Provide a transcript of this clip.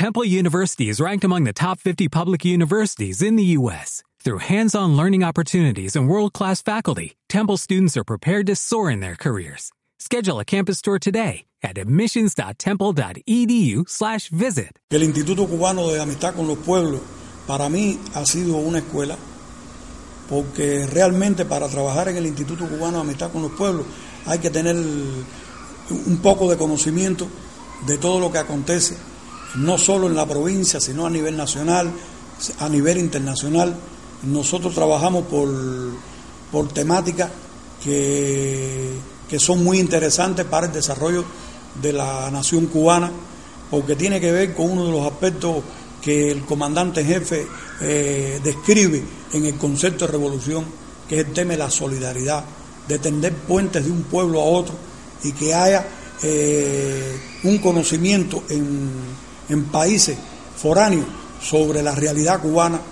Temple University is ranked among the top 50 public universities in the U.S. Through hands-on learning opportunities and world-class faculty, Temple students are prepared to soar in their careers. Schedule a campus tour today at admissions.temple.edu/visit. El Instituto Cubano de Amistad con los Pueblos para mí ha sido una escuela porque realmente para trabajar en el Instituto Cubano de Amistad con los Pueblos hay que tener un poco de conocimiento de todo lo que acontece, no solo en la provincia, sino a nivel nacional, a nivel internacional. Nosotros trabajamos por, por temáticas que, que son muy interesantes para el desarrollo de la nación cubana, porque tiene que ver con uno de los aspectos que el comandante jefe eh, describe en el concepto de revolución, que es el tema de la solidaridad, de tender puentes de un pueblo a otro y que haya eh, un conocimiento en, en países foráneos sobre la realidad cubana.